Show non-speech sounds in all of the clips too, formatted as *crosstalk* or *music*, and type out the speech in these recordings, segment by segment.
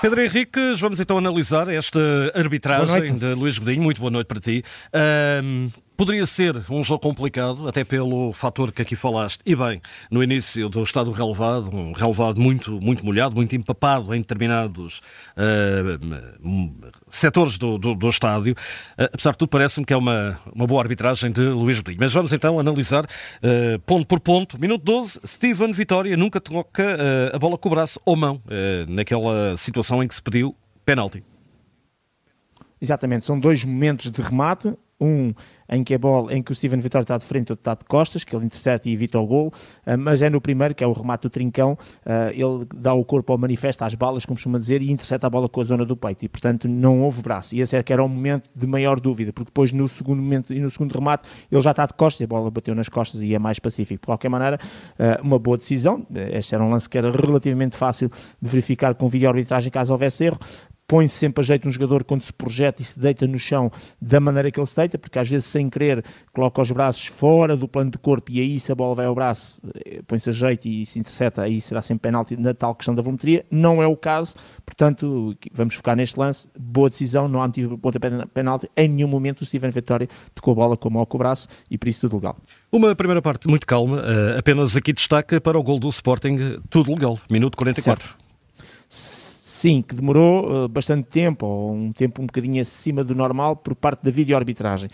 Pedro Henriques, vamos então analisar esta arbitragem de Luís Godinho. Muito boa noite para ti. Um, Poderia ser um jogo complicado, até pelo fator que aqui falaste, e bem, no início do estado relevado, um relevado muito, muito molhado, muito empapado em determinados uh, setores do, do, do estádio. Uh, apesar de tudo, parece-me que é uma, uma boa arbitragem de Luís Godinho. Mas vamos então analisar uh, ponto por ponto. Minuto 12, Steven Vitória nunca toca a bola com o braço ou mão, naquela situação em que se pediu penalti. Exatamente, são dois momentos de remate um em que a bola, em que o Steven Vitória está de frente, outro está de costas, que ele intercepta e evita o gol, uh, mas é no primeiro, que é o remate do trincão, uh, ele dá o corpo ao manifesto, às balas, como costuma dizer, e intercepta a bola com a zona do peito, e portanto não houve braço, e esse é que era o momento de maior dúvida, porque depois no segundo momento e no segundo remate, ele já está de costas, e a bola bateu nas costas e é mais pacífico. De qualquer maneira, uh, uma boa decisão, este era um lance que era relativamente fácil de verificar com vídeo arbitragem caso houvesse erro, põe-se sempre a jeito um jogador quando se projeta e se deita no chão da maneira que ele se deita, porque às vezes sem querer coloca os braços fora do plano do corpo e aí se a bola vai ao braço, eh, põe-se a jeito e se intercepta, aí será sempre penalti na tal questão da volumetria. Não é o caso, portanto, vamos focar neste lance. Boa decisão, não há motivo para pontapé penalti. Em nenhum momento o Steven Vitória tocou a bola com a mão com o braço e por isso tudo legal. Uma primeira parte muito calma, eh, apenas aqui destaca para o gol do Sporting, tudo legal, minuto 44. Certo. Sim, que demorou uh, bastante tempo, ou um tempo um bocadinho acima do normal, por parte da videoarbitragem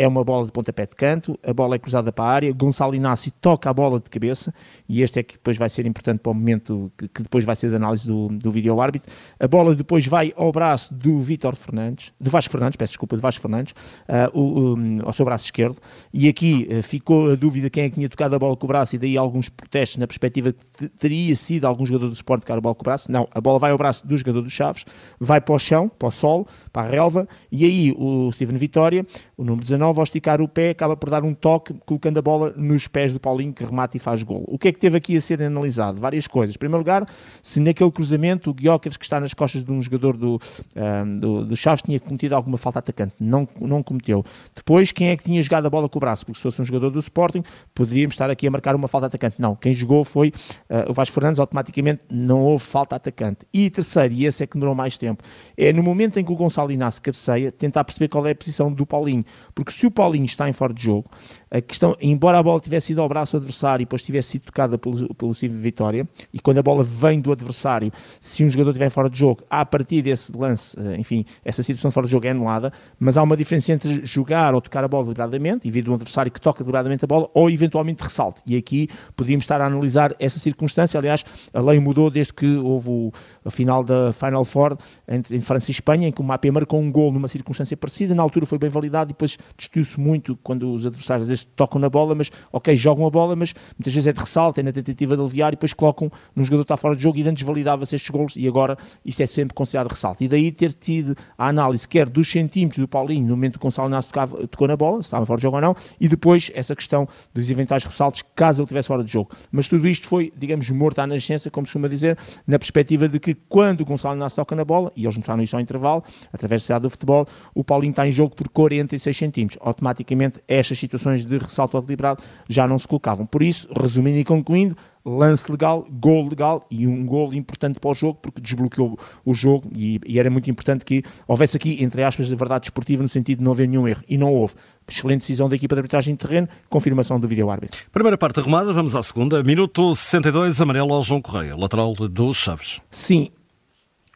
é uma bola de pontapé de canto, a bola é cruzada para a área, Gonçalo Inácio toca a bola de cabeça, e este é que depois vai ser importante para o momento que, que depois vai ser de análise do, do vídeo árbitro. A bola depois vai ao braço do Vítor Fernandes, do Vasco Fernandes, peço desculpa, do Vasco Fernandes, uh, o, um, ao seu braço esquerdo, e aqui uh, ficou a dúvida quem é que tinha tocado a bola com o braço, e daí alguns protestos na perspectiva que teria sido algum jogador do Sport tocar a bola com o braço. Não, a bola vai ao braço do jogador dos Chaves, vai para o chão, para o solo, para a relva, e aí o Steven Vitória, o número 19, ao esticar o pé, acaba por dar um toque, colocando a bola nos pés do Paulinho, que remata e faz gol. O que é que teve aqui a ser analisado? Várias coisas. Em primeiro lugar, se naquele cruzamento o Guiocas, que está nas costas de um jogador do, um, do, do, Chaves, tinha cometido alguma falta atacante. Não, não cometeu. Depois, quem é que tinha jogado a bola com o braço? Porque se fosse um jogador do Sporting, poderíamos estar aqui a marcar uma falta atacante. Não, quem jogou foi uh, o Vasco Fernandes, automaticamente não houve falta atacante. E terceiro, e esse é que demorou mais tempo, é no momento em que o Gonçalo Inácio cabeceia, tentar perceber qual é a posição do Paulinho. Porque se o Paulinho está em fora de jogo, a questão, embora a bola tivesse ido ao braço adversário e depois tivesse sido tocada pelo, pelo Silvio Vitória, e quando a bola vem do adversário, se um jogador estiver fora de jogo, a partir desse lance, eh, enfim, essa situação de fora de jogo é anulada, mas há uma diferença entre jogar ou tocar a bola deliberadamente, e vir de um adversário que toca deliberadamente a bola, ou eventualmente ressalte. E aqui podíamos estar a analisar essa circunstância. Aliás, a lei mudou desde que houve o, a final da Final Four entre, França e Espanha, em que o Mapé marcou um gol numa circunstância parecida. Na altura foi bem validado e depois discutiu-se muito quando os adversários vezes tocam na bola, mas ok, jogam a bola, mas muitas vezes é de ressalto, é na tentativa de aliviar e depois colocam num jogador que está fora de jogo e antes validava-se estes golos e agora isto é sempre considerado ressalto. E daí ter tido a análise quer dos centímetros do Paulinho no momento que o Gonçalo Inácio tocava, tocou na bola, se estava fora de jogo ou não, e depois essa questão dos eventuais ressaltos caso ele estivesse fora de jogo. Mas tudo isto foi, digamos, morto à nascença, como se costuma dizer, na perspectiva de que quando o Gonçalo Inácio toca na bola, e eles mostraram isso ao intervalo, através da cidade do futebol, o Paulinho está em jogo por 46 centímetros. Automaticamente estas situações de ressalto equilibrado já não se colocavam. Por isso, resumindo e concluindo, lance legal, gol legal e um gol importante para o jogo porque desbloqueou o jogo e, e, era muito importante que houvesse aqui, entre aspas, de verdade esportiva no sentido de não haver nenhum erro. E não houve. Excelente decisão da equipa de arbitragem de terreno, confirmação do vídeo-árbitro. Primeira parte arrumada, vamos à segunda. Minuto 62, amarelo ao João Correia, lateral dos Chaves. Sim,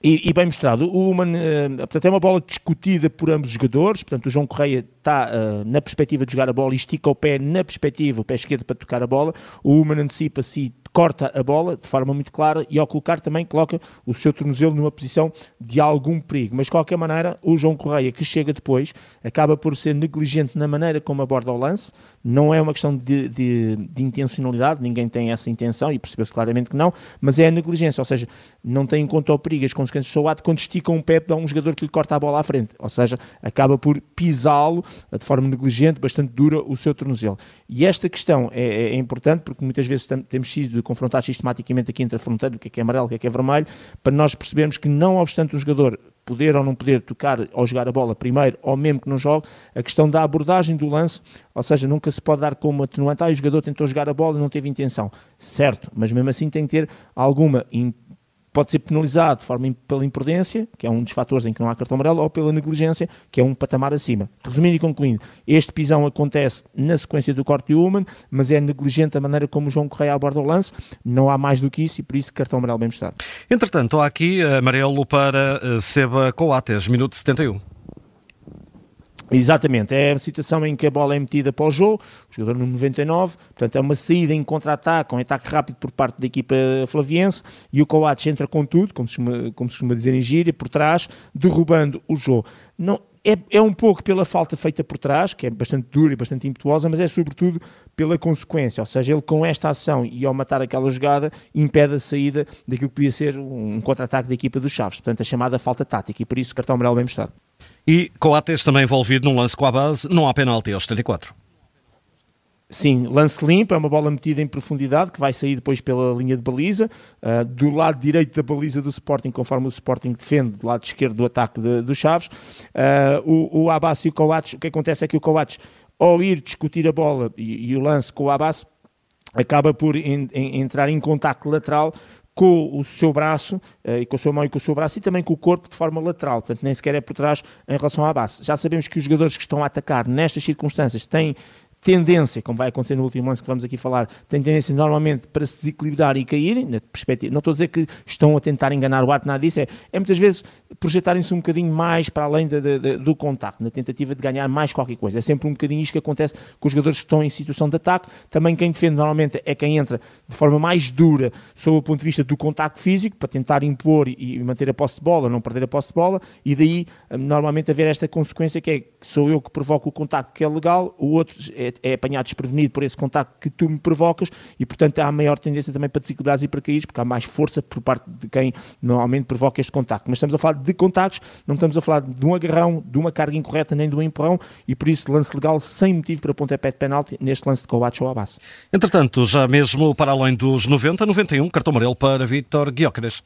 e, e, bem mostrado. O Human, uh, portanto, é uma bola discutida por ambos os jogadores. Portanto, o João Correia está uh, na perspectiva de jogar a bola e estica o pé na perspectiva, o pé esquerdo para tocar a bola. O Human antecipa-se corta a bola de forma muito clara e ao colocar também coloca o seu tornozelo numa posição de algum perigo. Mas de qualquer maneira, o João Correia, que chega depois, acaba por ser negligente na maneira como aborda o lance. Não é uma questão de, de, de intencionalidade, ninguém tem essa intenção e percebeu-se claramente que não, mas é a negligência, ou seja, não tem em conta o perigo, as consequências do seu ato quando estica um pé a um jogador que lhe corta a bola à frente, ou seja, acaba por pisá-lo de forma negligente, bastante dura, o seu tornozelo. E esta questão é, é, é importante porque muitas vezes temos sido confrontar sistematicamente aqui entre a fronteira, o que é, que é amarelo, o que é que é vermelho, para nós percebermos que não obstante o jogador poder ou não poder tocar ou jogar a bola primeiro, ou mesmo que não jogue, a questão da abordagem do lance, ou seja, nunca se pode dar como atenuante, ah, o jogador tentou jogar a bola e não teve intenção. Certo, mas mesmo assim tem que ter alguma pode ser penalizado de forma pela imprudência, que é um dos fatores em que não há cartão amarelo, ou pela negligência, que é um patamar acima. Resumindo e concluindo, este pisão acontece na sequência do corte de Human, mas é negligente a maneira como o João Correia aborda o lance, não há mais do que isso e por isso cartão amarelo bem mostrado. Entretanto, há aqui amarelo para eh, Seba Coates, minuto 71. Exatamente, é a situação em que a bola é metida para o jogo, o jogador no 99, portanto é uma saída em contra-ataque, um ataque rápido por parte da equipa flaviense e o Coates entra com tudo, como se costuma, como se costuma dizer em gíria, por trás, derrubando o jogo. Não, é, é um pouco pela falta feita por trás, que é bastante dura e bastante impetuosa, mas é sobretudo pela consequência, ou seja, ele com esta ação e ao matar aquela jogada impede a saída daquilo que podia ser um contra-ataque da equipa dos Chaves, portanto a chamada falta tática e por isso o cartão amarelo bem mostrado. E Coates também envolvido num lance com a base, não há penalti aos 74. Sim, lance limpo, é uma bola metida em profundidade que vai sair depois pela linha de baliza, uh, do lado direito da baliza do Sporting, conforme o Sporting defende, do lado esquerdo do ataque de, do Chaves. Uh, o, o Abbas e o Coates, o que acontece é que o Coates, ao ir discutir a bola e, e o lance com o Abbas, acaba por en, en, entrar em contacto lateral com o seu braço, uh, e com a sua mão e com o seu braço, e também com o corpo de forma lateral, portanto nem sequer é por trás em relação à base. Já sabemos que os jogadores que estão a atacar nestas circunstâncias têm tendência, como vai acontecer no último lance que vamos aqui falar, tem tendência normalmente para se desequilibrar e cair, na perspectiva, não estou a dizer que estão a tentar enganar o árbitro, nada disso, é, é muitas vezes projetarem-se um bocadinho mais para além de, de, de, do contacto, na tentativa de ganhar mais qualquer coisa. É sempre um bocadinho isto que acontece com os jogadores que estão em situação de ataque. Também quem defende normalmente é quem entra de forma mais dura, sob o ponto de vista do contacto físico, para tentar impor e manter a posse de bola, não perder a posse de bola, e daí normalmente haver esta consequência que é sou eu que provoco o contacto que é legal, o outro é, é apanhado desprevenido por esse contacto que tu me provocas e, portanto, há maior tendência também para desequilibrares e para cair, porque há mais força por parte de quem normalmente provoca este contacto. Mas estamos a falar de contactos, não estamos a falar de um agarrão, de uma carga incorreta nem de um empurrão e, por isso, lance legal sem motivo para pontapé de penalti neste lance de Coates ou base. Entretanto, já mesmo para além dos 90, 91, cartão amarelo para Vítor Guiócaras.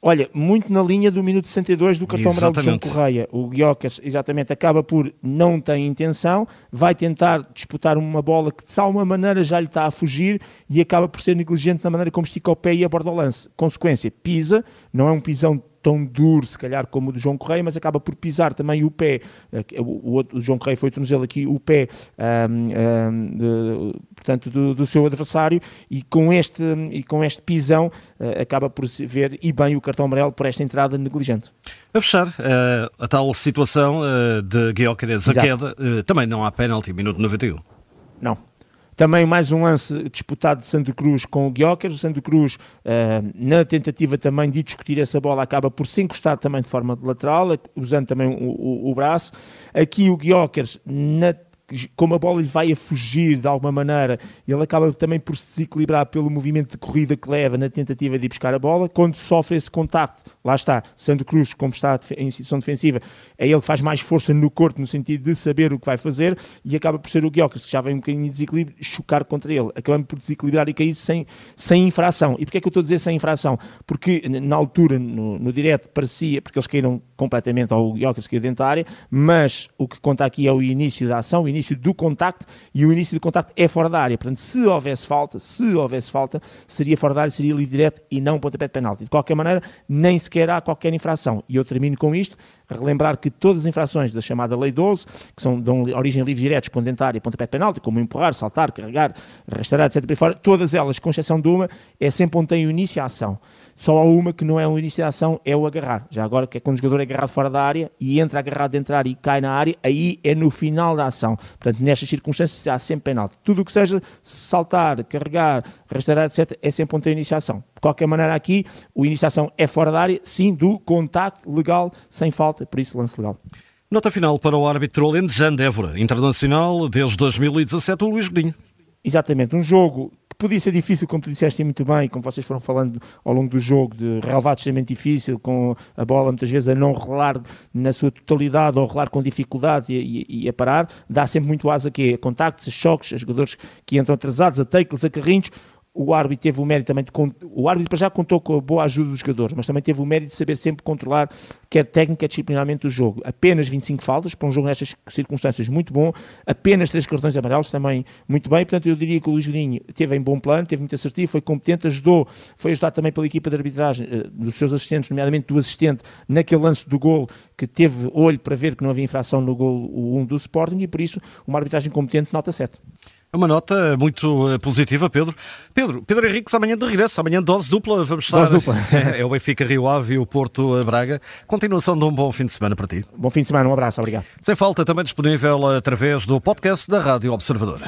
Olha, muito na linha do minuto 62 do cartão amarelo de João Correia. O Guiocas, exatamente, acaba por não ter intenção, vai tentar disputar uma bola que de alguma maneira já lhe está a fugir e acaba por ser negligente na maneira como estica o pé e aborda o lance. Consequência, pisa, não é um pisão tão duro, se calhar, como o do João Correia, mas acaba por pisar também o pé. O, o, o João Correia foi tornozelo aqui, o pé, um, um, de, portanto, do, do, seu adversário, e com este, e com este pisão uh, acaba por ver e bem o cartão amarelo por esta entrada negligente. A fechar, uh, a tal situação uh, de Guilherme a queda, também não há pênalti, minuto 91. Não, também mais um lance disputado de Santo Cruz com o Guiocas. O Santo Cruz, uh, na tentativa também de discutir essa bola, acaba por se encostar também de forma lateral, usando também o, o, o braço. Aqui o Guiocas, na como a bola lhe vai a fugir de alguma maneira, ele acaba também por se desequilibrar pelo movimento de corrida que leva na tentativa de ir buscar a bola. Quando sofre esse contacto, lá está, Santo Cruz, como está em situação defensiva, é ele que faz mais força no corpo, no sentido de saber o que vai fazer, e acaba por ser o Guiocas, que já vem um bocadinho de desequilíbrio, chocar contra ele, acabando por desequilibrar e cair sem, sem infração. E porquê é que eu estou a dizer sem infração? Porque na altura, no, no direto, parecia, porque eles caíram completamente ao da área, mas o que conta aqui é o início da ação, o início do contacto, e o início do contacto é fora da área. Portanto, se houvesse falta, se houvesse falta, seria fora da área, seria livre direto e não pontapé de penalti. De qualquer maneira, nem sequer há qualquer infração. E eu termino com isto, relembrar que todas as infrações da chamada Lei 12, que são, dão origem a livros diretos com dentária e pontapé de penalti, como empurrar, saltar, carregar, arrastar, etc. Por fora, todas elas, com exceção de uma, é sempre onde tem o início a ação. Só há uma que não é uma iniciação, é o agarrar. Já agora, que é quando o jogador é agarrado fora da área e entra agarrado dentro da área e cai na área, aí é no final da ação. Portanto, nestas circunstâncias, será sempre penalti. Tudo o que seja saltar, carregar, rastrear, etc., é sempre onde tem iniciação. De qualquer maneira, aqui, o iniciação é fora da área, sim, do contacto legal, sem falta, por isso lance legal. Nota final para o árbitro Alentejano Évora, internacional desde 2017, o Luís Godinho. Exatamente, um jogo podia ser difícil, como tu disseste muito bem, como vocês foram falando ao longo do jogo, de relevado extremamente difícil, com a bola muitas vezes a não relar na sua totalidade ou relar com dificuldades e, e, e a parar, dá sempre muito asa aqui a contactos, a choques, a jogadores que entram atrasados, a tackles, a carrinhos, o árbitro teve o mérito também de. O árbitro para já contou com a boa ajuda dos jogadores, mas também teve o mérito de saber sempre controlar, quer técnica, disciplinarmente o jogo. Apenas 25 faltas, para um jogo nestas circunstâncias muito bom, apenas 3 cartões amarelos também muito bem. Portanto, eu diria que o Luís Juninho teve em bom plano, teve muito assertivo, foi competente, ajudou, foi ajudado também pela equipa de arbitragem, eh, dos seus assistentes, nomeadamente do assistente, naquele lance do gol, que teve olho para ver que não havia infração no gol 1 um do Sporting e por isso uma arbitragem competente, nota 7. É uma nota muito eh, positiva, Pedro. Pedro, Pedro Henriques, amanhã de regresso, amanhã dose dupla, vamos estar. Dose dupla. *laughs* é o Benfica Rio Ave e o Porto Braga. Continuação de um bom fim de semana para ti. Bom fim de semana, um abraço, obrigado. Sem falta, também disponível através do podcast da Rádio Observador.